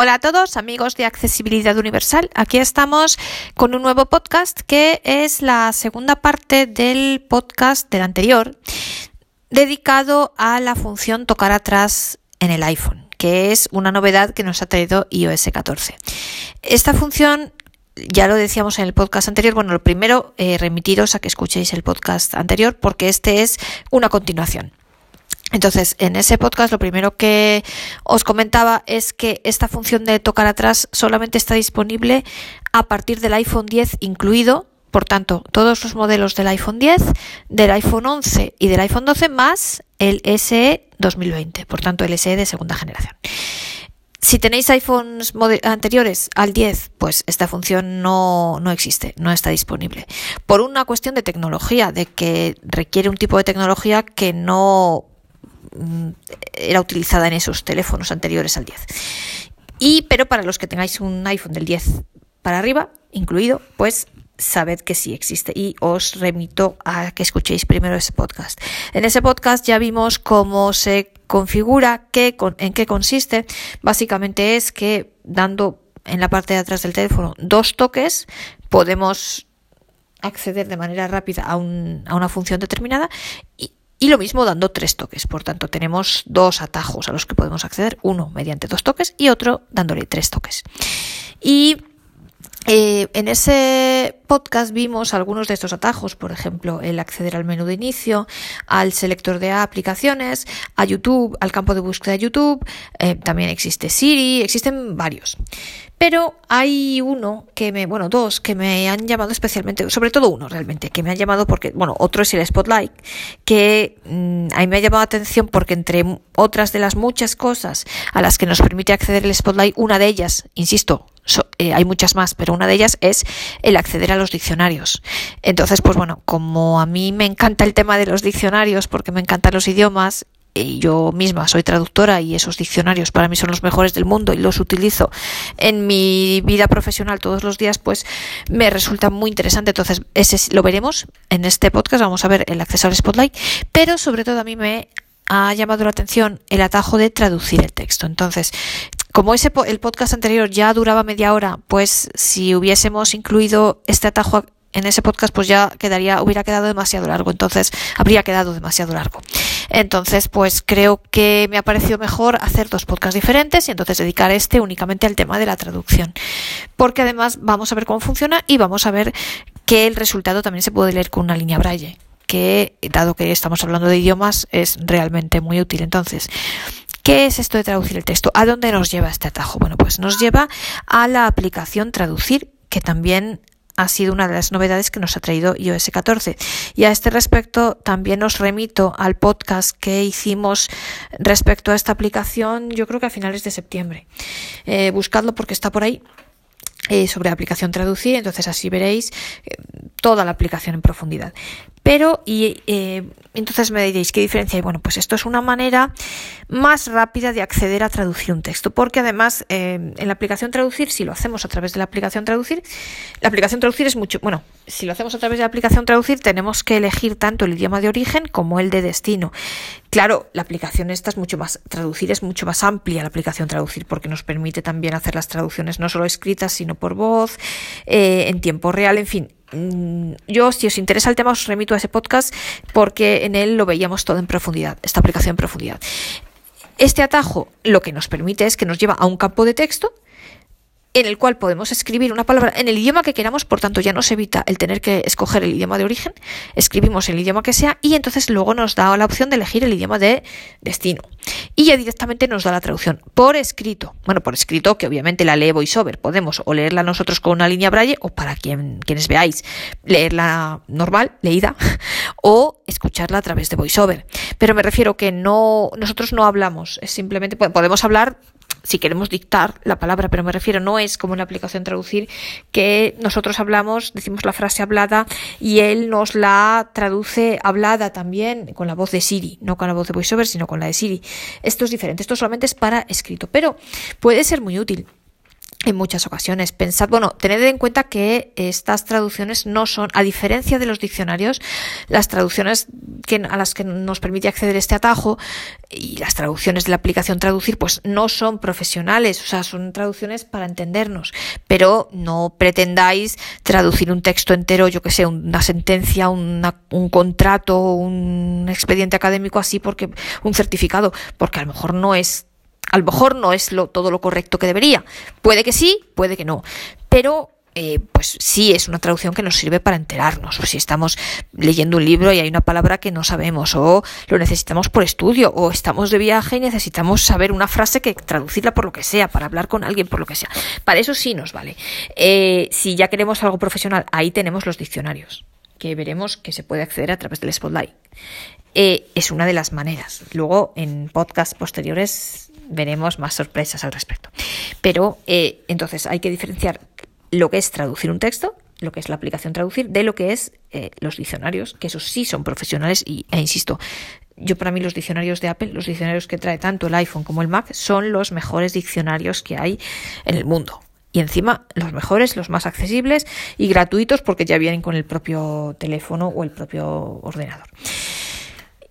Hola a todos amigos de Accesibilidad Universal. Aquí estamos con un nuevo podcast que es la segunda parte del podcast del anterior dedicado a la función tocar atrás en el iPhone, que es una novedad que nos ha traído iOS 14. Esta función ya lo decíamos en el podcast anterior, bueno, lo primero, eh, remitiros a que escuchéis el podcast anterior porque este es una continuación. Entonces, en ese podcast lo primero que os comentaba es que esta función de tocar atrás solamente está disponible a partir del iPhone 10 incluido. Por tanto, todos los modelos del iPhone 10, del iPhone 11 y del iPhone 12 más el SE 2020, por tanto el SE de segunda generación. Si tenéis iPhones anteriores al 10, pues esta función no, no, existe, no está disponible. Por una cuestión de tecnología, de que requiere un tipo de tecnología que no era utilizada en esos teléfonos anteriores al 10. Y, pero para los que tengáis un iPhone del 10 para arriba, incluido, pues sabed que sí existe y os remito a que escuchéis primero ese podcast. En ese podcast ya vimos cómo se configura, qué, en qué consiste. Básicamente es que dando en la parte de atrás del teléfono dos toques podemos acceder de manera rápida a, a una función determinada y, y lo mismo dando tres toques. Por tanto, tenemos dos atajos a los que podemos acceder. Uno mediante dos toques y otro dándole tres toques. Y eh, en ese podcast vimos algunos de estos atajos, por ejemplo, el acceder al menú de inicio, al selector de aplicaciones, a YouTube, al campo de búsqueda de YouTube, eh, también existe Siri, existen varios. Pero hay uno que me, bueno, dos que me han llamado especialmente, sobre todo uno realmente, que me han llamado porque, bueno, otro es el Spotlight, que mm, a mí me ha llamado la atención porque entre otras de las muchas cosas a las que nos permite acceder el Spotlight, una de ellas, insisto, eh, hay muchas más, pero una de ellas es el acceder a los diccionarios. Entonces, pues bueno, como a mí me encanta el tema de los diccionarios porque me encantan los idiomas yo misma soy traductora y esos diccionarios para mí son los mejores del mundo y los utilizo en mi vida profesional todos los días, pues me resulta muy interesante. Entonces, ese lo veremos en este podcast, vamos a ver el acceso al Spotlight, pero sobre todo a mí me ha llamado la atención el atajo de traducir el texto. Entonces, como ese el podcast anterior ya duraba media hora, pues si hubiésemos incluido este atajo en ese podcast pues ya quedaría hubiera quedado demasiado largo entonces habría quedado demasiado largo entonces pues creo que me ha parecido mejor hacer dos podcasts diferentes y entonces dedicar este únicamente al tema de la traducción porque además vamos a ver cómo funciona y vamos a ver que el resultado también se puede leer con una línea braille que dado que estamos hablando de idiomas es realmente muy útil entonces ¿Qué es esto de traducir el texto? ¿A dónde nos lleva este atajo? Bueno, pues nos lleva a la aplicación Traducir, que también ha sido una de las novedades que nos ha traído iOS 14. Y a este respecto también os remito al podcast que hicimos respecto a esta aplicación, yo creo que a finales de septiembre. Eh, buscadlo porque está por ahí. Eh, sobre aplicación traducir, entonces así veréis eh, toda la aplicación en profundidad. Pero, y eh, entonces me diréis, ¿qué diferencia hay? Bueno, pues esto es una manera más rápida de acceder a traducir un texto, porque además eh, en la aplicación traducir, si lo hacemos a través de la aplicación traducir, la aplicación traducir es mucho, bueno, si lo hacemos a través de la aplicación traducir, tenemos que elegir tanto el idioma de origen como el de destino. Claro, la aplicación esta es mucho más, traducir es mucho más amplia la aplicación traducir, porque nos permite también hacer las traducciones no solo escritas, sino por voz, eh, en tiempo real, en fin, yo, si os interesa el tema, os remito a ese podcast porque en él lo veíamos todo en profundidad, esta aplicación en profundidad. Este atajo lo que nos permite es que nos lleva a un campo de texto en el cual podemos escribir una palabra en el idioma que queramos, por tanto ya nos evita el tener que escoger el idioma de origen, escribimos el idioma que sea y entonces luego nos da la opción de elegir el idioma de destino. Y ya directamente nos da la traducción por escrito. Bueno, por escrito que obviamente la lee VoiceOver. Podemos o leerla nosotros con una línea braille o para quien, quienes veáis, leerla normal, leída, o escucharla a través de VoiceOver. Pero me refiero que no, nosotros no hablamos, es simplemente podemos hablar si queremos dictar la palabra, pero me refiero, no es como una aplicación traducir que nosotros hablamos, decimos la frase hablada y él nos la traduce hablada también con la voz de Siri, no con la voz de VoiceOver, sino con la de Siri. Esto es diferente, esto solamente es para escrito, pero puede ser muy útil. En muchas ocasiones. Pensad, bueno, tened en cuenta que estas traducciones no son, a diferencia de los diccionarios, las traducciones a las que nos permite acceder este atajo y las traducciones de la aplicación traducir, pues no son profesionales, o sea, son traducciones para entendernos, pero no pretendáis traducir un texto entero, yo que sé, una sentencia, un contrato, un expediente académico así, porque un certificado, porque a lo mejor no es a lo mejor no es lo, todo lo correcto que debería. Puede que sí, puede que no. Pero eh, pues sí es una traducción que nos sirve para enterarnos. O si estamos leyendo un libro y hay una palabra que no sabemos, o lo necesitamos por estudio, o estamos de viaje y necesitamos saber una frase que traducirla por lo que sea, para hablar con alguien por lo que sea. Para eso sí nos vale. Eh, si ya queremos algo profesional, ahí tenemos los diccionarios, que veremos que se puede acceder a través del Spotlight. Eh, es una de las maneras. Luego, en podcasts posteriores, veremos más sorpresas al respecto. Pero eh, entonces hay que diferenciar lo que es traducir un texto, lo que es la aplicación traducir, de lo que es eh, los diccionarios, que esos sí son profesionales y, e insisto, yo para mí los diccionarios de Apple, los diccionarios que trae tanto el iPhone como el Mac, son los mejores diccionarios que hay en el mundo. Y encima los mejores, los más accesibles y gratuitos porque ya vienen con el propio teléfono o el propio ordenador.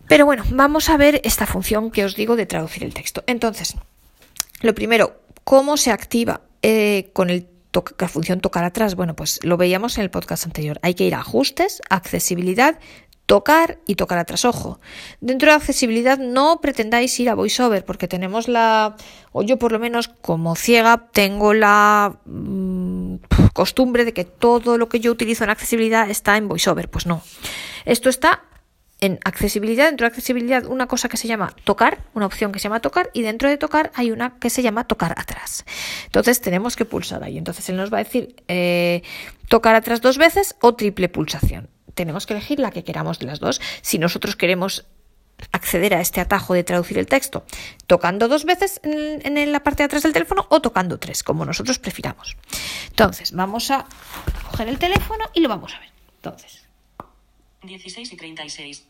Pero bueno, vamos a ver esta función que os digo de traducir el texto. Entonces, lo primero, ¿cómo se activa eh, con el la función tocar atrás? Bueno, pues lo veíamos en el podcast anterior. Hay que ir a ajustes, accesibilidad, tocar y tocar atrás. Ojo, dentro de accesibilidad no pretendáis ir a VoiceOver porque tenemos la, o yo por lo menos como ciega tengo la mm, costumbre de que todo lo que yo utilizo en accesibilidad está en VoiceOver. Pues no, esto está en accesibilidad, dentro de accesibilidad, una cosa que se llama tocar, una opción que se llama tocar, y dentro de tocar hay una que se llama tocar atrás. Entonces tenemos que pulsar ahí. Entonces él nos va a decir eh, tocar atrás dos veces o triple pulsación. Tenemos que elegir la que queramos de las dos. Si nosotros queremos acceder a este atajo de traducir el texto tocando dos veces en, en la parte de atrás del teléfono o tocando tres, como nosotros prefiramos. Entonces, vamos a coger el teléfono y lo vamos a ver. Entonces, 16 y 36.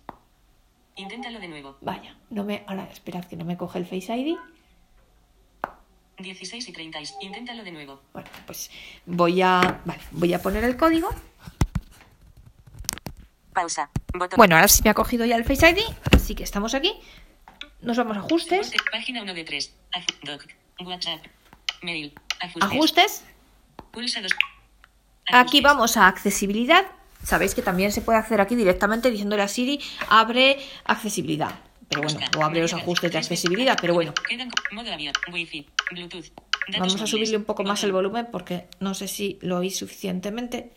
Inténtalo de nuevo. Vaya, no me. Ahora, esperad que no me coge el Face ID. 16 y 30. Inténtalo de nuevo. Bueno, pues voy a. Vale, voy a poner el código. Pausa. Bueno, ahora sí me ha cogido ya el Face ID, así que estamos aquí. Nos vamos a ajustes. Página 1 de 3. Doc. WhatsApp. Mail. Ajustes. ajustes. Pulsa Aquí vamos a accesibilidad Sabéis que también se puede hacer aquí directamente diciéndole a Siri abre accesibilidad. Pero bueno, o abre los ajustes de accesibilidad, pero bueno. Vamos a subirle un poco más el volumen porque no sé si lo oís suficientemente.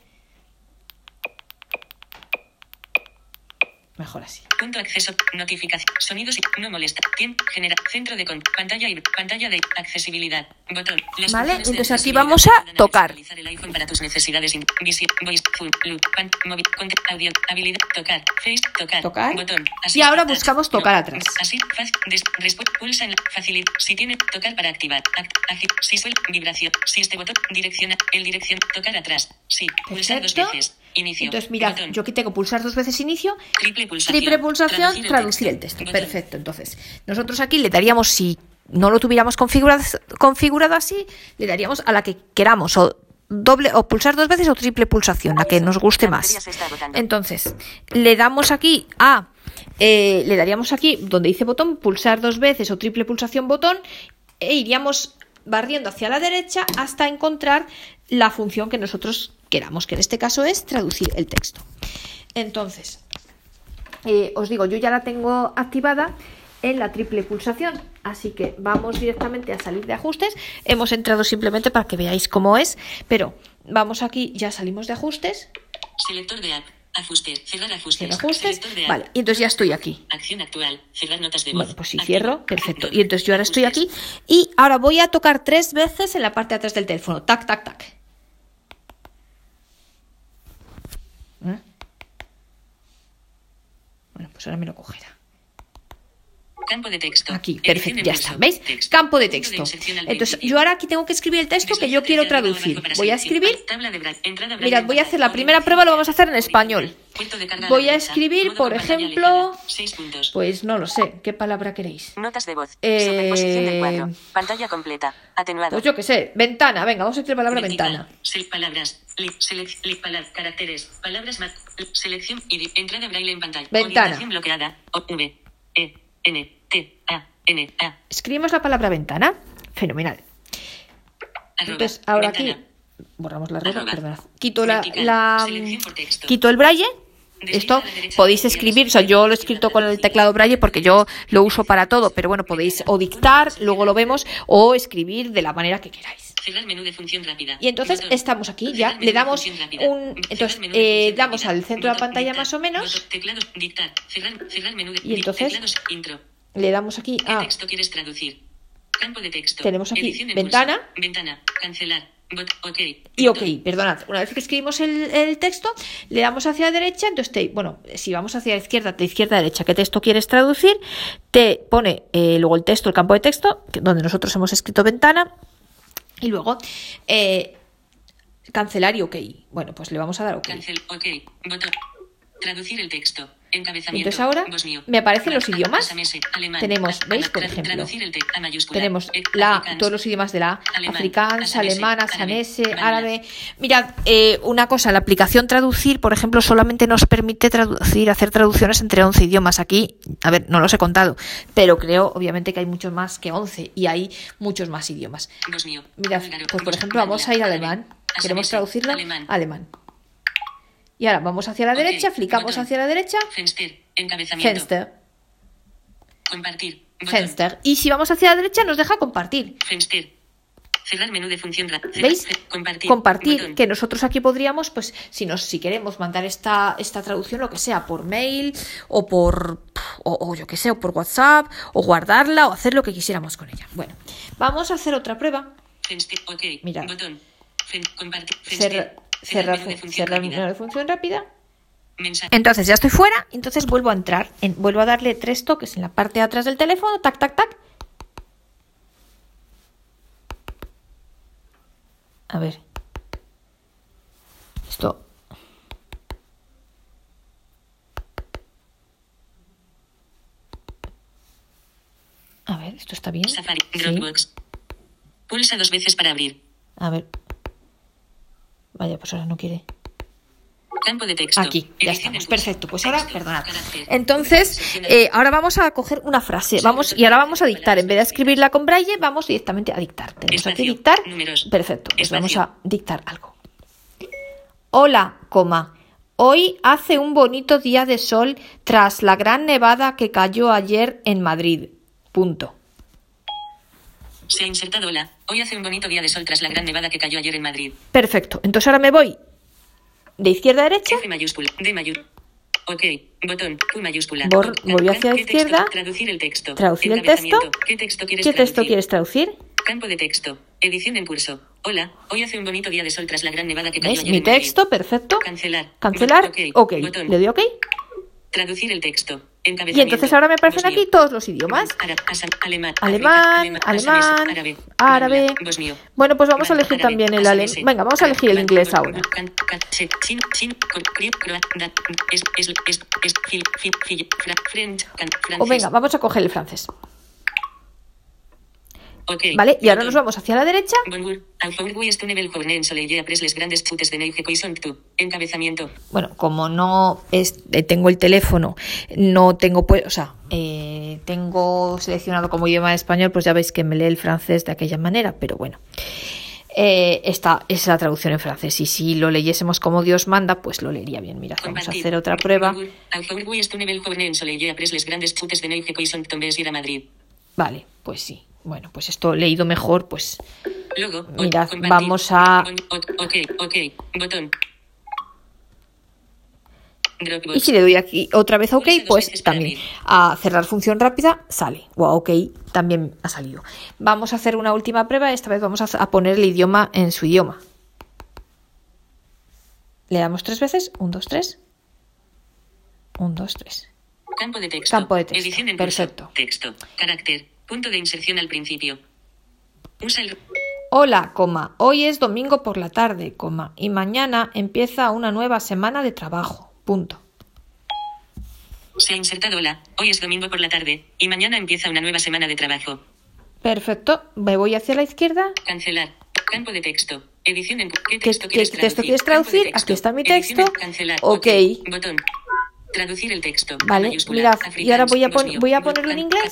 Mejor así. Punto acceso, notificación, sonidos y no molesta. Tiempo, genera, centro de con, pantalla y pantalla de accesibilidad. Botón. vale, entonces aquí vamos a tocar. El iPhone para tus necesidades. Voice, full, loop, pan, móvil, content, audio, habilidad, tocar, face, tocar. Tocar. Botón. Así, y ahora buscamos tocar atrás. Así, fácil, des, pulsa en facilidad. Si tiene, tocar para activar. Act, agi, si suel, vibración. Si este botón, direcciona, el dirección, tocar atrás. Sí, pulsar dos veces. Inicio. Entonces, mira, yo aquí tengo pulsar dos veces inicio, triple pulsación, triple pulsación traducir, el texto. Perfecto. Entonces, nosotros aquí le daríamos, si no lo tuviéramos configurado, configurado así, le daríamos a la que queramos, o doble, o pulsar dos veces o triple pulsación, la que nos guste más. Entonces, le damos aquí a, eh, le daríamos aquí donde dice botón, pulsar dos veces o triple pulsación botón, e iríamos barriendo hacia la derecha hasta encontrar la función que nosotros queramos, que en este caso es traducir el texto. Entonces, eh, os digo, yo ya la tengo activada en la triple pulsación, así que vamos directamente a salir de ajustes. Hemos entrado simplemente para que veáis cómo es, pero vamos aquí, ya salimos de ajustes. Selector de app. Ajustes, cerrar ajustes. ajustes. Vale, y entonces ya estoy aquí. Acción actual, cerrar notas de voz. Bueno, pues si cierro, perfecto. Y entonces yo ahora estoy aquí y ahora voy a tocar tres veces en la parte de atrás del teléfono. Tac, tac, tac. Bueno, pues ahora me lo cogerá. Campo de texto. Aquí, perfecto, ya está. ¿Veis? Texto. Campo de texto. Entonces, yo ahora aquí tengo que escribir el texto que yo quiero traducir. Voy a escribir. Mirad, voy a hacer la primera prueba, lo vamos a hacer en español. Voy a escribir, por ejemplo. Seis. Pues no lo sé, ¿qué palabra queréis? Notas de voz. Eh, Superposición del cuadro. Pantalla completa. Atenuado. Pues yo qué sé, ventana, venga, vamos a escribir la palabra ventana. Sel- palabras. Caracteres. Palabras más. Selección y entrada braille en pantalla. Ventana. Bloqueada. V. E. N. T. A. N. A. Escribimos la palabra ventana. Fenomenal. Arroba. Entonces, ahora aquí borramos la arroba, Arroba. perdonad. Quito la, la- quito el braille. Esto podéis escribir, o sea, yo lo he escrito con el teclado braille porque yo lo uso para todo, pero bueno, podéis o dictar, luego lo vemos, o escribir de la manera que queráis. Cerrar menú de función rápida. Y entonces estamos aquí, ya le damos un, entonces eh, damos al centro de la pantalla más o menos Y entonces- le damos aquí ¿Qué a? Campo de texto. Tenemos aquí ventana. Ventana. Cancelar. Y ok, perdonad, una vez que escribimos el, el texto, le damos hacia la derecha, entonces te, bueno, si vamos hacia la izquierda, de izquierda a derecha, ¿qué texto quieres traducir? Te pone eh, luego el texto, el campo de texto, donde nosotros hemos escrito ventana, y luego eh, cancelar y ok. Bueno, pues le vamos a dar ok. Cancel. Ok. Traducir el texto. Encabezamiento. Entonces ahora me aparecen los idiomas. Tenemos, ¿veis? Por ejemplo. Tenemos Eh, la, todos los idiomas de la asamese, alemana, sanese, árabe. Mirad, eh, una cosa, la aplicación traducir, por ejemplo, solamente nos permite traducir, hacer traducciones entre 11 idiomas. Aquí, a ver, no los he contado, pero creo, obviamente, que hay muchos más que 11 y hay muchos más idiomas. Mirad, pues por ejemplo, vamos a ir a alemán. Queremos asamese, traducirlo Alemán. a alemán. Y ahora vamos hacia la derecha, flicamos botón. hacia la derecha, Fenster. Encabezamiento. Fenster, Compartir. Botón. Fenster. Y si vamos hacia la derecha, nos deja compartir. Fenster. Cerrar menú de función. ¿Veis? Compartir. Que nosotros aquí podríamos, pues, si nos, si queremos mandar esta, esta traducción, lo que sea, por mail, o por, o, o yo que sé, o por WhatsApp, o guardarla, o hacer lo que quisiéramos con ella. Bueno, vamos a hacer otra prueba. Fenster. Ok. Mira. Botón. Compartir. Fenster. Cerrar, cerrar rápida. menú de función rápida. Entonces ya estoy fuera, entonces vuelvo a entrar, en- vuelvo a darle tres toques en la parte de atrás del teléfono, tac, tac, tac. A ver. Esto. A ver, esto está bien. Safari. Sí. Dropbox. Pulsa dos veces para abrir. A ver. Vaya, pues ahora no quiere. Campo de texto. Aquí, ya estamos. Perfecto, pues ahora, perdonad. Entonces, eh, ahora vamos a coger una frase. Vamos, y ahora vamos a dictar. En vez de escribirla con braille, vamos directamente a dictar. Tenemos aquí dictar. Perfecto, pues vamos a dictar algo. Hola, coma. Hoy hace un bonito día de sol tras la gran nevada que cayó ayer en Madrid. Punto. Se ha insertado la. Hoy hace un bonito día de sol tras la gran nevada que cayó ayer en Madrid. Perfecto. Entonces ahora me voy de izquierda a derecha. F mayúscula. D mayúscula. Ok. Botón. Q mayúscula. Bor- voy hacia la izquierda. Traducir el texto. Traducir el texto. ¿Qué texto quieres ¿Qué texto traducir? quieres traducir? Campo de texto. Edición en curso. Hola. Hoy hace un bonito día de sol tras la gran nevada que cayó ¿Ves? ayer Mi en Madrid. texto, perfecto. Cancelar. Cancelar. Ok. Ok. Botón. Le doy ok. Traducir el texto. Y entonces ahora me aparecen aquí todos los idiomas. Alemán, Alemán, árabe. Bueno, pues vamos a elegir también el alemán. Venga, vamos a elegir el inglés ahora. O venga, vamos a coger el francés. ¿Vale? Y ahora nos vamos hacia la derecha. Encabezamiento. Bueno, como no es, eh, tengo el teléfono, no tengo, pues, o sea, eh, tengo seleccionado como idioma español, pues ya veis que me lee el francés de aquella manera, pero bueno. Eh, esta es la traducción en francés y si lo leyésemos como Dios manda, pues lo leería bien. Mira, vamos a hacer otra prueba. Vale, pues sí. Bueno, pues esto leído mejor, pues Luego, Mirad, vamos a- O- o- ok, ok, botón. Y si le doy aquí otra vez a OK, pues también a cerrar función rápida sale. O a OK también ha salido. Vamos a hacer una última prueba. Esta vez vamos a, poner el idioma en su idioma. Le damos tres veces. Un, dos, tres. Un, dos, tres. Campo de texto. Campo de texto. Edición en curso. Perfecto. Texto. Carácter. Punto de inserción al principio. Usa el. Hola, coma, hoy es domingo por la tarde, coma, y mañana empieza una nueva semana de trabajo. Punto. Se ha insertado hola. Hoy es domingo por la tarde. Y mañana empieza una nueva semana de trabajo. Perfecto. Me voy hacia la izquierda. Cancelar. Campo de texto. Edición en. ¿Qué ¿Qué- texto qué quieres texto traducir? quieres traducir? Aquí está mi Edición texto. en Cancelar. Ok. Botón. Traducir el texto. Vale, Afrikaans, y ahora voy a pon- bosnio, voy a ponerlo en inglés.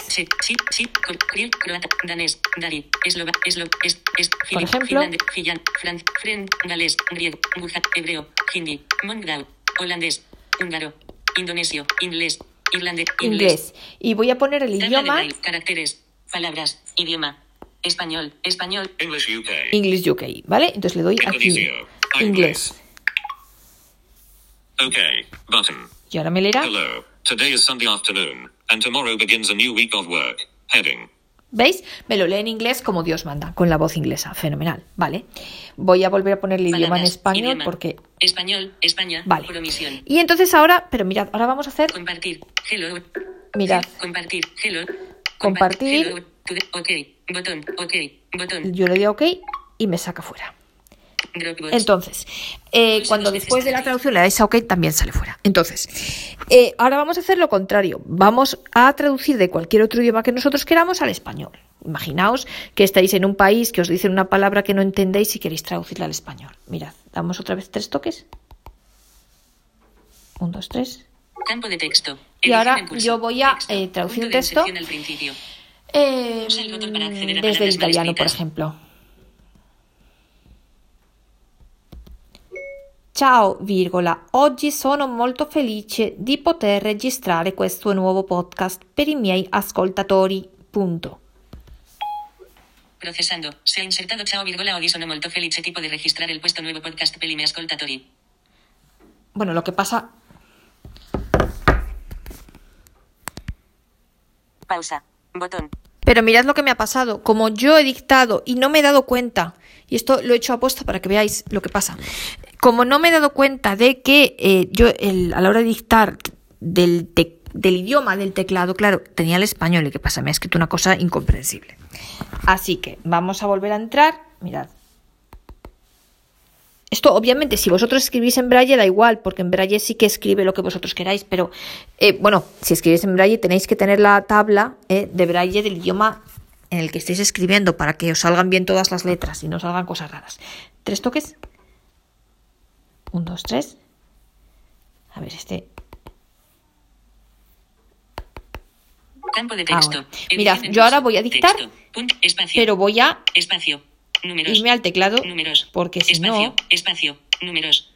Danés, Por ejemplo. galés, griego, gujat, hebreo, hindi, mongol, holandés, húngaro, indonesio, inglés, irlandés, Inglés. Y voy a poner el idioma braille, caracteres, palabras, idioma, español, español, English UK. English UK, ¿vale? Entonces le doy aquí inglés. Okay. Button. Y ahora me leerá. Hello. Today is Sunday afternoon, and tomorrow begins a new week of work. Heading. ¿Veis? Me lo lee en inglés como Dios manda, con la voz inglesa. Fenomenal, ¿vale? Voy a volver a poner el idioma en español idioma, porque... español, España, Vale. por omisión. Y entonces ahora, pero mirad, ahora vamos a hacer... Compartir. Hello. Mirad. Compartir. Hello. Compartir. Hello. Ok. Botón. Ok. Botón. Yo le doy a OK y me saca fuera. Entonces, eh, cuando después de la traducción le dais a OK, también sale fuera. Entonces, eh, ahora vamos a hacer lo contrario. Vamos a traducir de cualquier otro idioma que nosotros queramos al español. Imaginaos que estáis en un país que os dicen una palabra que no entendéis y queréis traducirla al español. Mirad, damos otra vez tres toques. Un, dos, tres. Campo de texto. Y ahora yo voy a, eh, traducir texto. desde el italiano, por ejemplo. Ciao, virgola. Oggi sono molto felice di poter registrare questo nuovo podcast per i miei ascoltatori. Punto. Procesando. Se ha insertado ciao virgola oggi sono molto felice tipo de registrar el puesto nuevo podcast per i miei ascoltatori. Bueno, lo que pasa. Pausa. Botón. Pero mirad lo que me ha pasado. Como yo he dictado y no me he dado cuenta, y esto lo he hecho a posta para que veáis lo que pasa. Como no me he dado cuenta de que eh, yo a la hora de dictar del idioma del teclado, claro, tenía el español y qué pasa, me ha escrito una cosa incomprensible. Así que vamos a volver a entrar. Mirad. Esto, obviamente, si vosotros escribís en braille, da igual, porque en braille sí que escribe lo que vosotros queráis, pero eh, bueno, si escribís en braille tenéis que tener la tabla eh, de braille del idioma en el que estéis escribiendo para que os salgan bien todas las letras y no salgan cosas raras. ¿Tres toques? Un, dos, tres. A ver, este. Campo de texto. Ahora. Mirad, yo ahora voy a dictar, Texto. Punto. Espacio. pero voy a Espacio. Números. irme al teclado, Números. porque si espacio, no, Espacio. Números.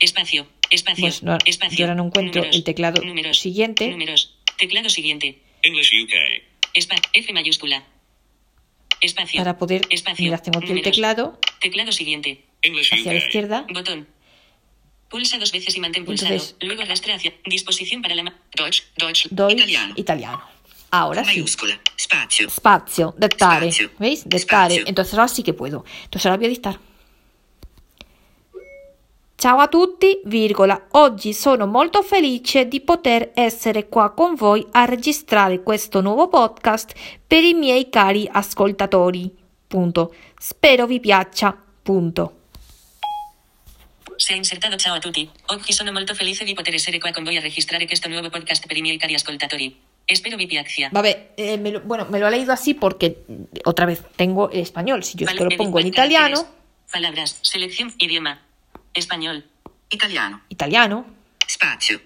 Espacio. Espacio. Pues no, espacio. yo ahora no encuentro números, el teclado números, siguiente. Números. Teclado siguiente. English UK. Espa F mayúscula. Espacio. para poder. Espacio. Mirad, tengo aquí el teclado Teclado siguiente. Hacia la izquierda. Botón. Pulsa dos veces y mantén pulsado. Entonces- Luego arrastra hacia disposición para la ma- Deutsch, Deutsch, Doy italiano. italiano. Ahora sí. Mayúscula. Spazio. Spazio, dettare. Spazio. ¿Veis? Dettare. Spazio. Entonces ahora sí que puedo. Entonces ahora voy a dictar. Ciao a tutti, virgola. Oggi sono molto felice di poter essere qua con voi a registrare questo nuovo podcast per i miei cari ascoltatori. Punto. Spero vi piaccia. Punto. Se ha insertado ciao a tutti. Oggi sono molto felice di poter essere qua con voi a registrare questo nuovo podcast per i miei cari ascoltatori. Espero vi piaccia. Vabbè, eh, me lo- bueno, me lo ha leído así porque, otra vez, tengo el español. Si yo esto Vale, lo pongo en italiano. Palabras. Selección. Idioma. Español. Italiano. italiano, Spazio.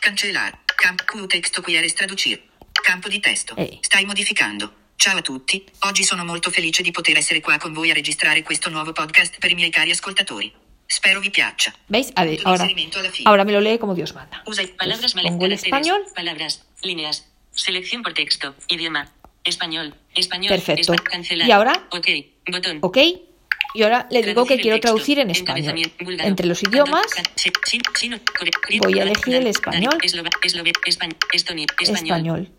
Cancellare. Campo Q testo quieres traducir. Campo di testo. Ehi. Stai modificando. Ciao a tutti, oggi sono molto felice di poter essere qua con voi a registrare questo nuovo podcast per i miei cari ascoltatori. Spero vi piaccia. ¿veis? A ver, ahora, ahora me lo lee como Dios manda. Usa palabras Pues pongo el español. Palabras. Líneas. Selección por texto. Idioma. Español. Español. Perfecto. espa- cancelar. ¿Y ahora? Ok. Botón. ¿Ok? Y ahora le digo que quiero traducir en español. Entre los idiomas, voy a elegir el español. Español.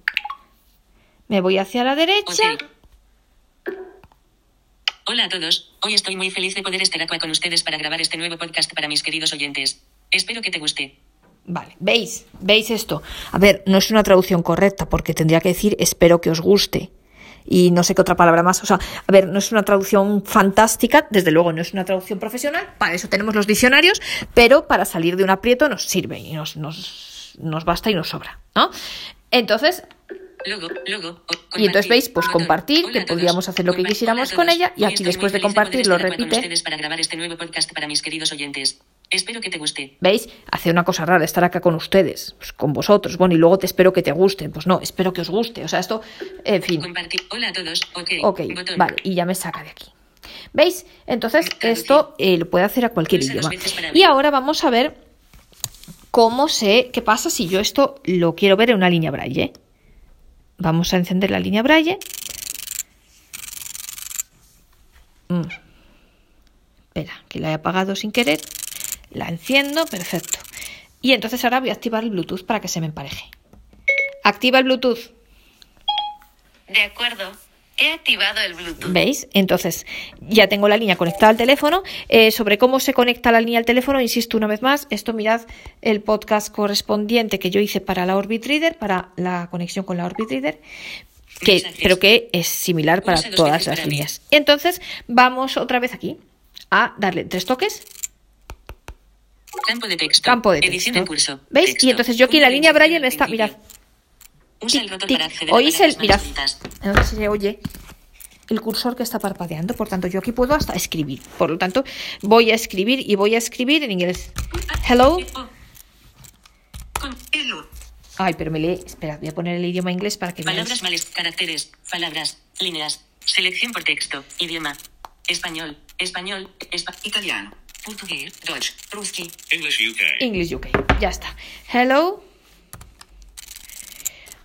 Me voy hacia la derecha. Hola a todos, hoy estoy muy feliz de poder estar acá con ustedes para grabar este nuevo podcast para mis queridos oyentes. Espero que te guste. Vale, ¿veis? ¿Veis esto? A ver, no es una traducción correcta porque tendría que decir espero que os guste. Y no sé qué otra palabra más. O sea, a ver, no es una traducción fantástica, desde luego no es una traducción profesional, para eso tenemos los diccionarios, pero para salir de un aprieto nos sirve y nos, nos, nos basta y nos sobra, ¿no? Entonces, y entonces veis, pues compartir, que podríamos hacer lo que quisiéramos con ella, y aquí después de compartir lo repite. este. Espero que te guste. ¿Veis? Hace una cosa rara estar acá con ustedes, pues, con vosotros. Bueno, y luego te espero que te guste. Pues no, espero que os guste. O sea, esto, en fin. Compartir. Hola a todos. Ok. Ok, Botón. vale, y ya me saca de aquí. ¿Veis? Entonces, esto eh, lo puede hacer a cualquier idioma. Y ahora vamos a ver cómo sé qué pasa si yo esto lo quiero ver en una línea braille. Vamos a encender la línea braille. Mm. Espera, que la he apagado sin querer. La enciendo, perfecto. Y entonces ahora voy a activar el Bluetooth para que se me empareje. Activa el Bluetooth. De acuerdo. He activado el Bluetooth. ¿Veis? Entonces, ya tengo la línea conectada al teléfono. Eh, sobre cómo se conecta la línea al teléfono, insisto una vez más, esto mirad el podcast correspondiente que yo hice para la Orbit Reader, para la conexión con la Orbit Reader, que, pero que es similar para todas las líneas. Entonces, vamos otra vez aquí a darle tres toques. Campo de texto. Campo de Edición texto. en curso. ¿Veis? Texto. Y entonces yo aquí en la línea braille me está, mirad. Usa el tic. para acceder a Oís el, no sé si se oye el cursor que está parpadeando, por tanto yo aquí puedo hasta escribir. Por lo tanto, voy a escribir y voy a escribir en inglés. Hello. Ay, pero me lee. Espera, voy a poner el idioma inglés para que palabras males, caracteres, palabras, líneas, selección por texto, idioma, español, español, espa- Italiano. portugués, Deutsch, Ruski, English UK. English UK. Ya está. Hello.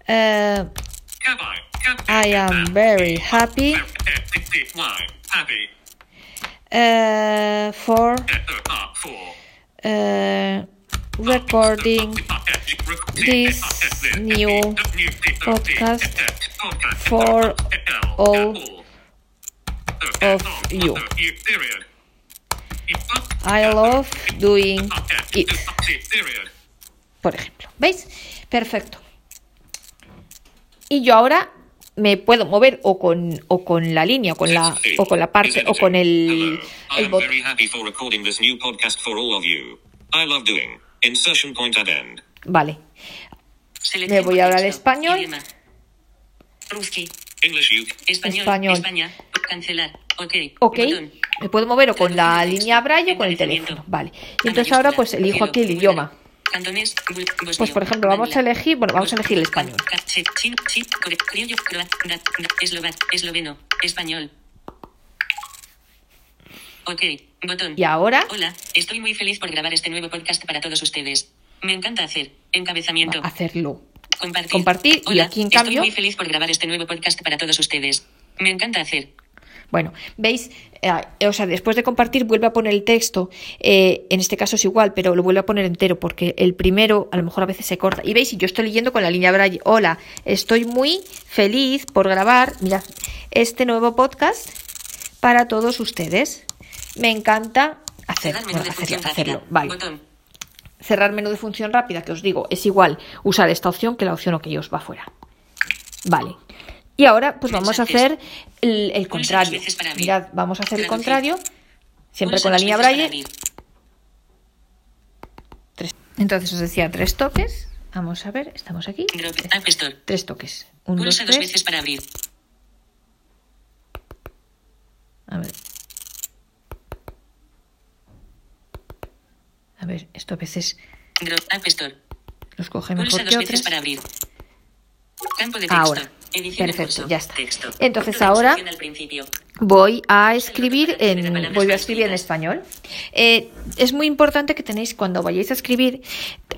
Uh, I am very happy uh, for Uh, recording this new podcast for all of you. I love doing it. Por ejemplo. ¿Veis? Perfecto. Y yo ahora me puedo mover o con, o con la línea, o con la, o con la parte, o con el, botón. Vale. Me voy ahora al texto, español. español, Español. Ok. Me puedo mover o con la línea braille o con el teléfono. Vale. Y A entonces ahora pues elijo aquí el idioma. Cantonés, Pues por ejemplo, vamos a elegir, bueno, vamos a elegir el español. esloveno, español. Ok, botón. Y ahora Hola, estoy muy feliz por grabar este nuevo podcast para todos ustedes. Me encanta hacer encabezamiento. hacerlo. Compartir. Compartir, y Hola, aquí, en estoy cambio- muy feliz por grabar este nuevo podcast para todos ustedes. Me encanta hacer. Bueno, veis, Eh, o sea, después de compartir vuelve a poner el texto, eh, en este caso es igual, pero lo vuelve a poner entero porque el primero a lo mejor a veces se corta. Y veis, y yo estoy leyendo con la línea braille, hola, estoy muy feliz por grabar, mirad, este nuevo podcast para todos ustedes. Me encanta hacer, bueno, hacerlo, hacerlo, vale. Botón. Cerrar menú de función rápida, que os digo, es igual usar esta opción que la opción OK os va fuera. Vale. Y ahora, pues vamos a hacer el, contrario. Mirad, vamos a hacer el contrario. Siempre con la línea braille. Entonces os decía tres toques. Vamos a ver, estamos aquí. App Store. Tres toques. Un, dos, Pulsa dos tres. veces para abrir. A ver. A ver, esto a veces App Store. los coge Pulsa mejor dos que veces otras. para abrir. Campo de texto. Ahora. Perfecto, ya está. Entonces ahora-. Voy a escribir en, voy a escribir en español. Eh, es muy importante que tenéis cuando vayáis a escribir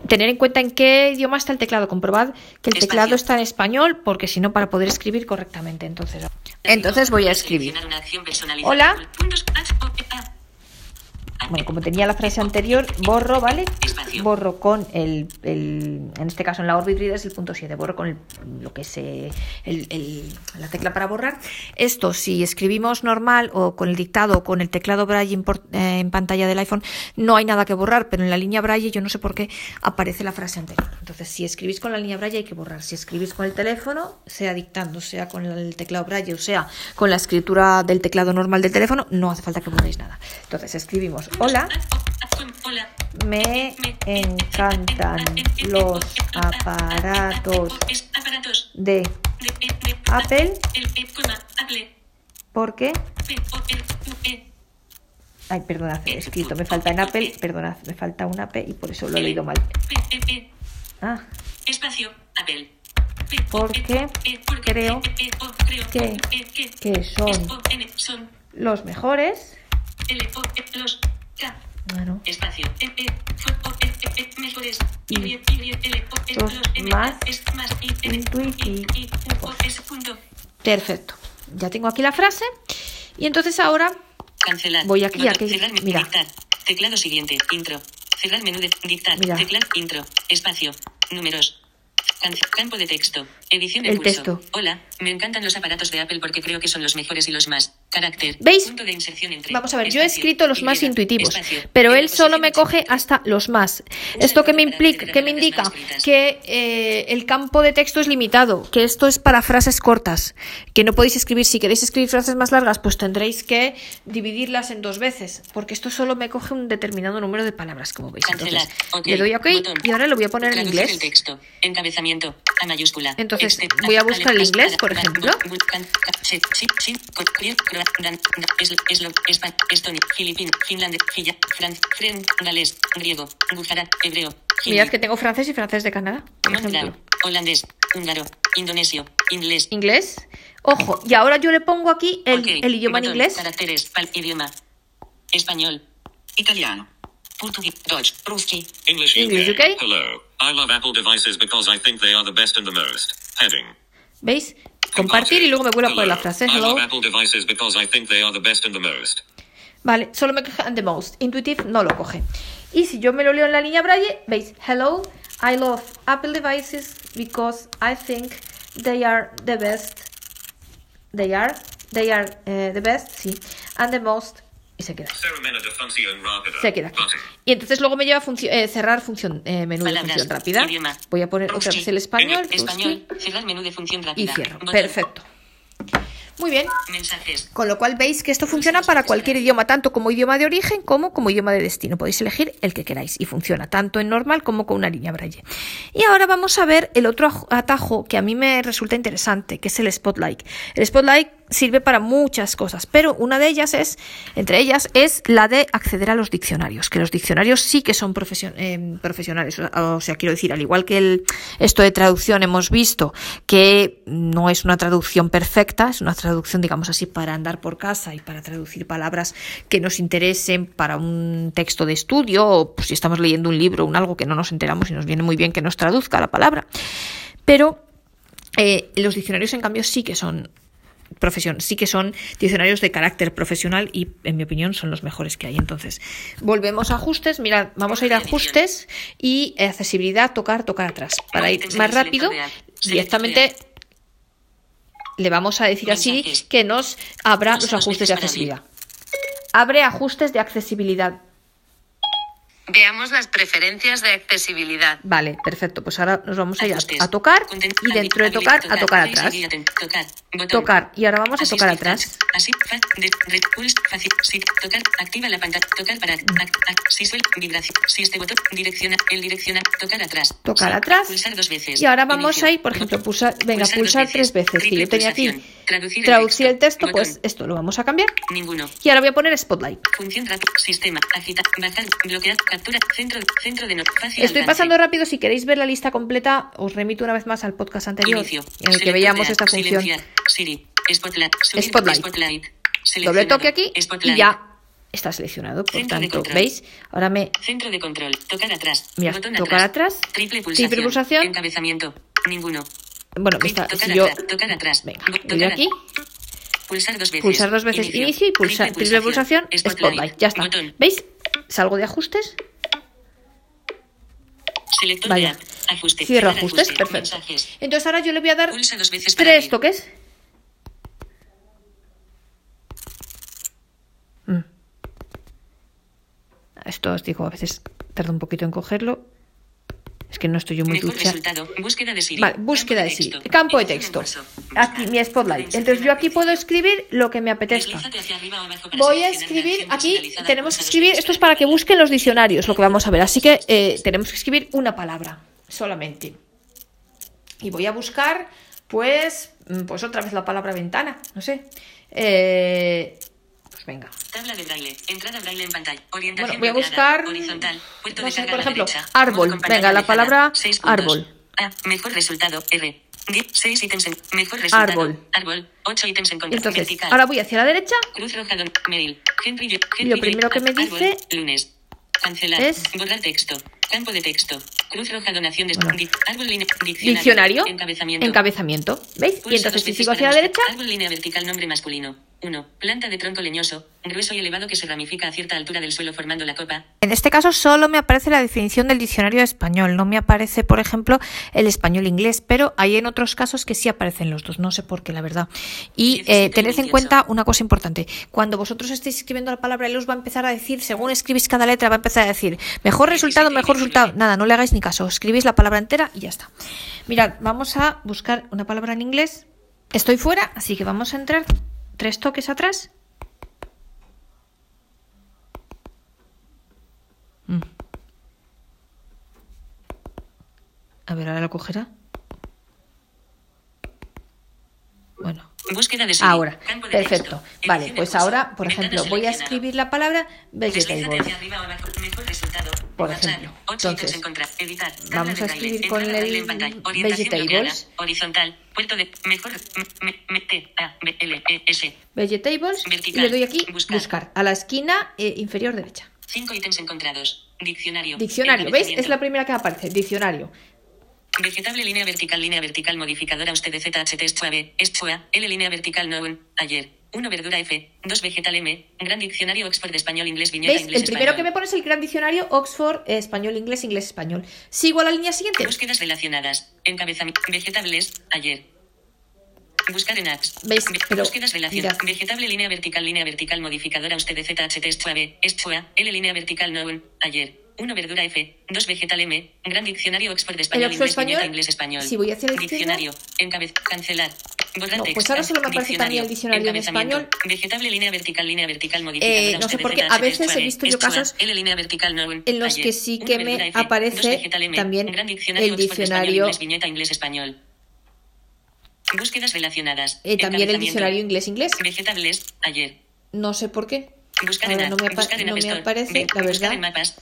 tener en cuenta en qué idioma está el teclado. Comprobad que el teclado está en español, porque si no para poder escribir correctamente. Entonces, entonces voy a escribir. Hola. Bueno, como tenía la frase anterior, borro, ¿vale? Espacio. Borro con el, el- en este caso en la Orbit Reader es el punto 7, borro con el- lo que es eh, el- el- la tecla para borrar. Esto, si escribimos normal o con el dictado o con el teclado Braille en, por- eh, en pantalla del iPhone, no hay nada que borrar, pero en la línea Braille yo no sé por qué aparece la frase anterior. Entonces, si escribís con la línea Braille hay que borrar. Si escribís con el teléfono, sea dictando, sea con el teclado Braille o sea con la escritura del teclado normal del teléfono, no hace falta que borréis nada. Entonces, escribimos hola. Hola. Me encantan los aparatos de Apple El, coma, Apple. porque... P, O, L, U, E. Ay, perdonad, he escrito, me falta en Apple, perdonad, me falta una P y por eso lo he leído mal. Ah, Espacio. Apple. Porque creo que- que, son los mejores... E, los. Bueno, Espacio. Y, más perfecto. Ya tengo aquí la frase y entonces ahora Cancelar. Voy aquí, Cerrar menú. mira. Teclado siguiente. Intro. Cerrar menú de dictar. Teclado. Intro. Espacio. Números. Campo de texto. Edición de El pulso. texto. Hola, me encantan los aparatos de Apple porque creo que son los mejores y los más. Carácter. ¿Veis? Vamos a ver, yo he escrito los más intuitivos, pero él solo me coge 80. hasta los más. Esto que me implica, que me indica que eh, el campo de texto es limitado, que esto es para frases cortas, que no podéis escribir. Si queréis escribir frases más largas, pues tendréis que dividirlas en dos veces, porque esto solo me coge un determinado número de palabras, como veis. Entonces, le doy OK Botón. y ahora lo voy a poner en inglés. el texto. Encabezamiento. A mayúscula. Entonces, Este- voy a buscar el inglés, por ejemplo. Mirad que tengo francés y francés de Canadá, holandés, húngaro, indonesio, inglés. Inglés. Ojo, y ahora yo le pongo aquí el, Ok, el idioma en botón, inglés. Caracteres, pal- idioma. Español, Italiano. portugués, Deutsch, Ruski, English, English, UK. UK. Hello. I love Apple devices because I think they are the best and the most. Heading. ¿Veis? Compartir y luego me vuelvo a poner la frase. I Hello. love Apple devices because I think they are the best and the most. Vale, solo me coge and the most. Intuitive no lo coge. Y si yo me lo leo en la línea braille, veis, hello, I love Apple devices because I think they are the best. They are, they are eh, the best, sí. And the most. Y se queda. Se queda aquí. Y entonces luego me lleva a funcio- eh, cerrar función, eh, menú de función rápida. idioma. Voy a poner otra vez el español. español, cerrar menú de función y rápida. cierro. Botón. Perfecto. Muy bien. Mensajes. Con lo cual veis que esto funciona para cualquier idioma, tanto como idioma de origen como como idioma de destino. Podéis elegir el que queráis y funciona tanto en normal como con una línea braille. Y ahora vamos a ver el otro aj- atajo que a mí me resulta interesante, que es el Spotlight. El Spotlight sirve para muchas cosas, pero una de ellas es, entre ellas, es la de acceder a los diccionarios, que los diccionarios sí que son eh, profesionales. O sea, quiero decir, al igual que el, esto de traducción hemos visto que no es una traducción perfecta, es una traducción, digamos así, para andar por casa y para traducir palabras que nos interesen para un texto de estudio o pues, si estamos leyendo un libro o algo que no nos enteramos y nos viene muy bien que nos traduzca la palabra. Pero eh, los diccionarios, en cambio, sí que son profesión, sí que son diccionarios de carácter profesional y, en mi opinión, son los mejores que hay. Entonces, volvemos a ajustes. Mirad, vamos a ir a ajustes y accesibilidad, tocar, tocar atrás. Para ir más rápido, directamente le vamos a decir así que nos abra los ajustes de accesibilidad. Abre ajustes de accesibilidad. Veamos las preferencias de accesibilidad. Vale, perfecto. Pues ahora nos vamos a ir a, tocar y dentro de tocar a tocar atrás. Tocar. Y ahora vamos a tocar atrás. tocar, activa la pantalla, tocar para, ac- ac- si suel, vibración, si botón, direcciona, el direcciona, tocar atrás. Tocar Sí, atrás. Pulsar dos veces. Y ahora vamos a ir, por ejemplo, pulsar, venga, Pulsar tres veces, Triple yo tenía aquí. Traducir, Traducir el texto, pues esto lo vamos a cambiar. Ninguno. Y ahora voy a poner Spotlight. Función. Sistema. Bajar. Bloquear. Captura. Centro. Centro de no. Fácil Estoy pasando rápido, si queréis ver la lista completa, os remito una vez más al podcast anterior, Inicio. en el que veíamos esta función. Siri. Spotlight. Subir. Spotlight. Spotlight. Doble toque aquí y Spotlight. ya está seleccionado. Por Centro tanto. ¿veis? Ahora me Centro de control. Tocar atrás. Mira, Botón tocar atrás. Triple pulsación. Triple pulsación. Encabezamiento. Ninguno. Bueno, me está, si yo. Tocar atrás. Venga, aquí, Pulsar dos veces. pulsar dos veces inicio y pulsar triple pulsación, Spotlight. Ya está. Botón. ¿Veis? salgo de ajustes. Selector Vaya. de. Ajuste. Cierro ajustes, ajuste. perfecto. Mensajes. Entonces ahora yo le voy a dar dos veces tres toques. Mm. Esto os digo, a veces tarda un poquito en cogerlo. Es que no estoy yo muy ducha. Búsqueda de Siri. Vale, Campo búsqueda de texto. Siri. Campo de texto. Aquí mi spotlight. Entonces yo aquí puedo escribir lo que me apetezca. Voy a escribir aquí, tenemos que escribir, esto es para para que busquen los diccionarios, lo que vamos a ver. Así que eh, tenemos que escribir una palabra solamente. Y voy a buscar, pues, mm, pues otra vez la palabra ventana, no sé. Eh, pues venga. Tabla de braille. Entrada braille en pantalla. Orientación Bueno, voy a buscar, Horizontal. Puerto no de sé, por ejemplo, derecha. árbol. Venga, la palabra árbol. A. Mejor resultado. R. 10, 6 ítems en. Mejor resultado. Árbol. Árbol. 8 ítems en Y contra. entonces, Vertical. ahora voy hacia la derecha. Cruz roja. Don, mail. Henry. Y Henry lo primero que me árbol, dice Lunes. Cancelar. es- Borrar texto. Campo de texto. Cruz roja. Donación de. Bueno. árbol. Línea. Diccionario. Diccionario. Encabezamiento. Encabezamiento. ¿Veis? Y Pulsa entonces si sigo hacia la derecha, Árbol línea vertical nombre masculino. 1. Planta de tronco leñoso, grueso y elevado que se ramifica a cierta altura del suelo formando la copa. En este caso solo me aparece la definición del diccionario español, no me aparece, por ejemplo, el español inglés, pero hay en otros casos que sí aparecen los dos, no sé por qué, la verdad. Y 17 eh, tened en 28. cuenta una cosa importante, cuando vosotros estéis escribiendo la palabra, él os va a empezar a decir, según escribís cada letra, va a empezar a decir, mejor resultado, 17 y mejor 19. resultado. Nada, no le hagáis ni caso, escribís la palabra entera y ya está. Mirad, vamos a buscar una palabra en inglés. Estoy fuera, así que vamos a entrar tres toques atrás. Mm. A ver, ahora lo cogerá. Bueno, Búsqueda de ahora. Campo de Perfecto. texto. Vale, pues ahora, por ejemplo, voy a escribir la palabra vegetable. Por ejemplo. Entonces, vamos a escribir con el vegetables. Horizontal. Puerto de. Mejor. E. Vegetables y le doy aquí Buscar. a la esquina eh, inferior derecha. Cinco ítems encontrados. Diccionario. Diccionario, ¿veis? Es la primera que aparece, diccionario. Vegetable línea vertical línea vertical modificadora usted de ZHT L línea vertical no ayer. 1 verdura F, 2 vegetal M, gran diccionario Oxford español inglés viñeta ¿Veis? inglés El primero que me español. pone es el gran diccionario Oxford, eh, español, inglés, inglés, español. Sigo a la línea siguiente. Búsquedas relacionadas. Encabezamiento. Vegetables, ayer. Buscar en apps. ¿Veis? Ve- Pero, Búsquedas relacionadas. Vegetable línea vertical línea vertical modificadora usted de ZHT es suave, es L línea vertical no ayer. 1 verdura F, 2 vegetal M, gran diccionario Oxford español Oxford inglés español, inglés español. si voy hacia la Diccionario. Encabez. Cancelar. Borrar No, pues ahora solo me aparece también el diccionario en español. Vegetable línea vertical línea vertical modificadora Eh, no sé por de qué, a veces he suave, visto yo casos en los que sí que me aparece también gran diccionario el español, diccionario- inglés, viñeta inglés español. Búsquedas relacionadas. Eh, también el diccionario inglés-inglés. Vegetables, ayer. No sé por qué. Buscar Ahora en no me, apa- no me aparece, la verdad. en mapas.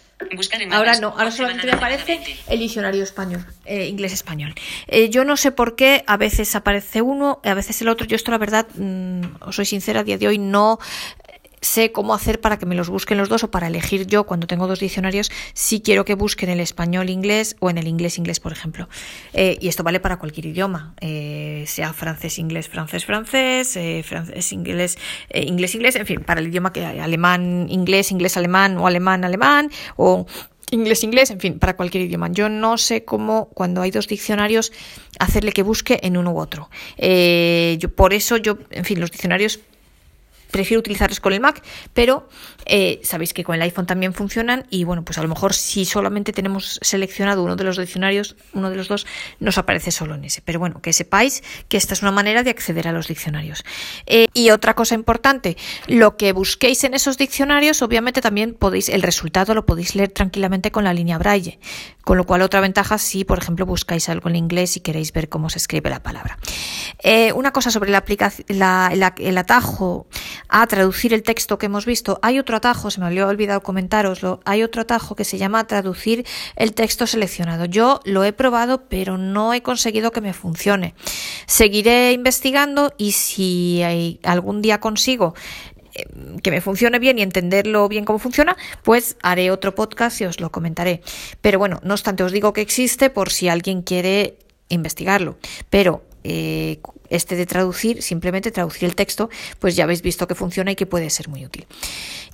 En Ahora no, ahora solamente me aparece 20. el diccionario español, eh, inglés-español. Eh, yo no sé por qué, a veces aparece uno, a veces el otro. Yo esto, la verdad, mm, os soy sincera, a día de hoy no sé cómo hacer para que me los busquen los dos o para elegir yo cuando tengo dos diccionarios si quiero que busquen el español-inglés o en el inglés-inglés, por ejemplo. Eh, y esto vale para cualquier idioma, eh, sea francés-inglés, francés-francés, eh, francés-inglés, eh, inglés-inglés, en fin, para el idioma que hay, alemán-inglés, inglés-alemán o alemán-alemán o inglés-inglés, en fin, para cualquier idioma. Yo no sé cómo, cuando hay dos diccionarios, hacerle que busque en uno u otro. Yo, por eso yo, en fin, los diccionarios prefiero utilizarlos con el Mac, pero eh, sabéis que con el iPhone también funcionan y bueno, pues a lo mejor si solamente tenemos seleccionado uno de los diccionarios, uno de los dos nos aparece solo en ese. Pero bueno, que sepáis que esta es una manera de acceder a los diccionarios. Eh, y otra cosa importante, lo que busquéis en esos diccionarios, obviamente también podéis, el resultado lo podéis leer tranquilamente con la línea braille. Con lo cual, otra ventaja si, por ejemplo, buscáis algo en inglés y queréis ver cómo se escribe la palabra. Eh, una cosa sobre la la- el atajo a traducir el texto que hemos visto. Hay otro atajo, se me había olvidado comentároslo, hay otro atajo que se llama traducir el texto seleccionado. Yo lo he probado, pero no he conseguido que me funcione. Seguiré investigando y si algún día consigo eh, que me funcione bien y entenderlo bien cómo funciona, pues haré otro podcast y os lo comentaré. Pero bueno, no obstante, os digo que existe por si alguien quiere investigarlo. Pero eh, este de traducir, simplemente traducir el texto, pues ya habéis visto que funciona y que puede ser muy útil.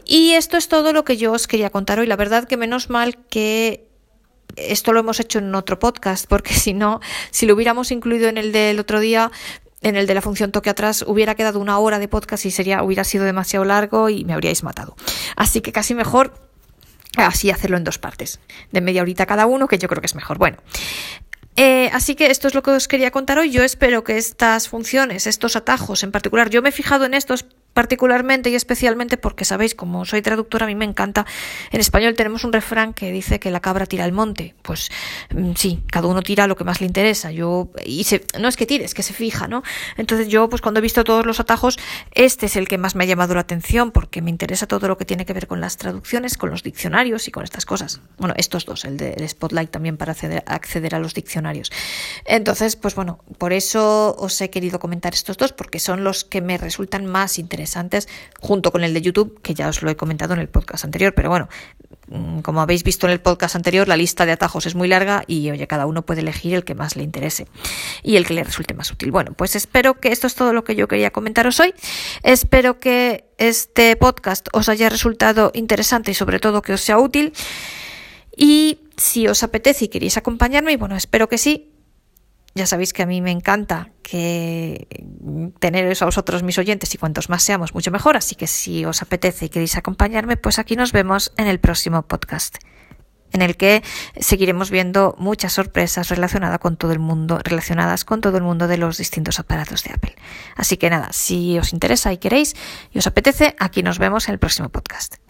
Y esto es todo lo que yo os quería contar hoy. La verdad que menos mal que esto lo hemos hecho en otro podcast, porque si no, si lo hubiéramos incluido en el del otro día, en el de la función toque atrás, hubiera quedado una hora de podcast y sería, hubiera sido demasiado largo y me habríais matado. Así que casi mejor así hacerlo en dos partes, de media horita cada uno, que yo creo que es mejor. Bueno, eh, así que esto es lo que os quería contar hoy. Yo espero que estas funciones, estos atajos en particular, yo me he fijado en estos particularmente y especialmente porque sabéis, como soy traductora, a mí me encanta. En español tenemos un refrán que dice que la cabra tira al monte. Pues mm, sí, cada uno tira lo que más le interesa. Yo y se, no es que tire, es que se fija, ¿no? Entonces yo, pues cuando he visto todos los atajos, este es el que más me ha llamado la atención porque me interesa todo lo que tiene que ver con las traducciones, con los diccionarios y con estas cosas. Bueno, estos dos, el del Spotlight también para acceder, acceder a los diccionarios. Entonces, pues bueno, por eso os he querido comentar estos dos porque son los que me resultan más interesantes interesantes, junto con el de YouTube, que ya os lo he comentado en el podcast anterior, pero bueno, mm, como habéis visto en el podcast anterior, la lista de atajos es muy larga y oye, cada uno puede elegir el que más le interese y el que le resulte más útil. Bueno, pues espero que esto es todo lo que yo quería comentaros hoy. Espero que este podcast os haya resultado interesante y sobre todo que os sea útil. Y si os apetece y queréis acompañarme, y bueno, espero que sí, ya sabéis que a mí me encanta que teneros a vosotros mis oyentes y cuantos más seamos, mucho mejor. Así que si os apetece y queréis acompañarme, pues aquí nos vemos en el próximo podcast en el que seguiremos viendo muchas sorpresas relacionadas con todo el mundo, relacionadas con todo el mundo de los distintos aparatos de Apple. Así que nada, si os interesa y queréis y os apetece, aquí nos vemos en el próximo podcast.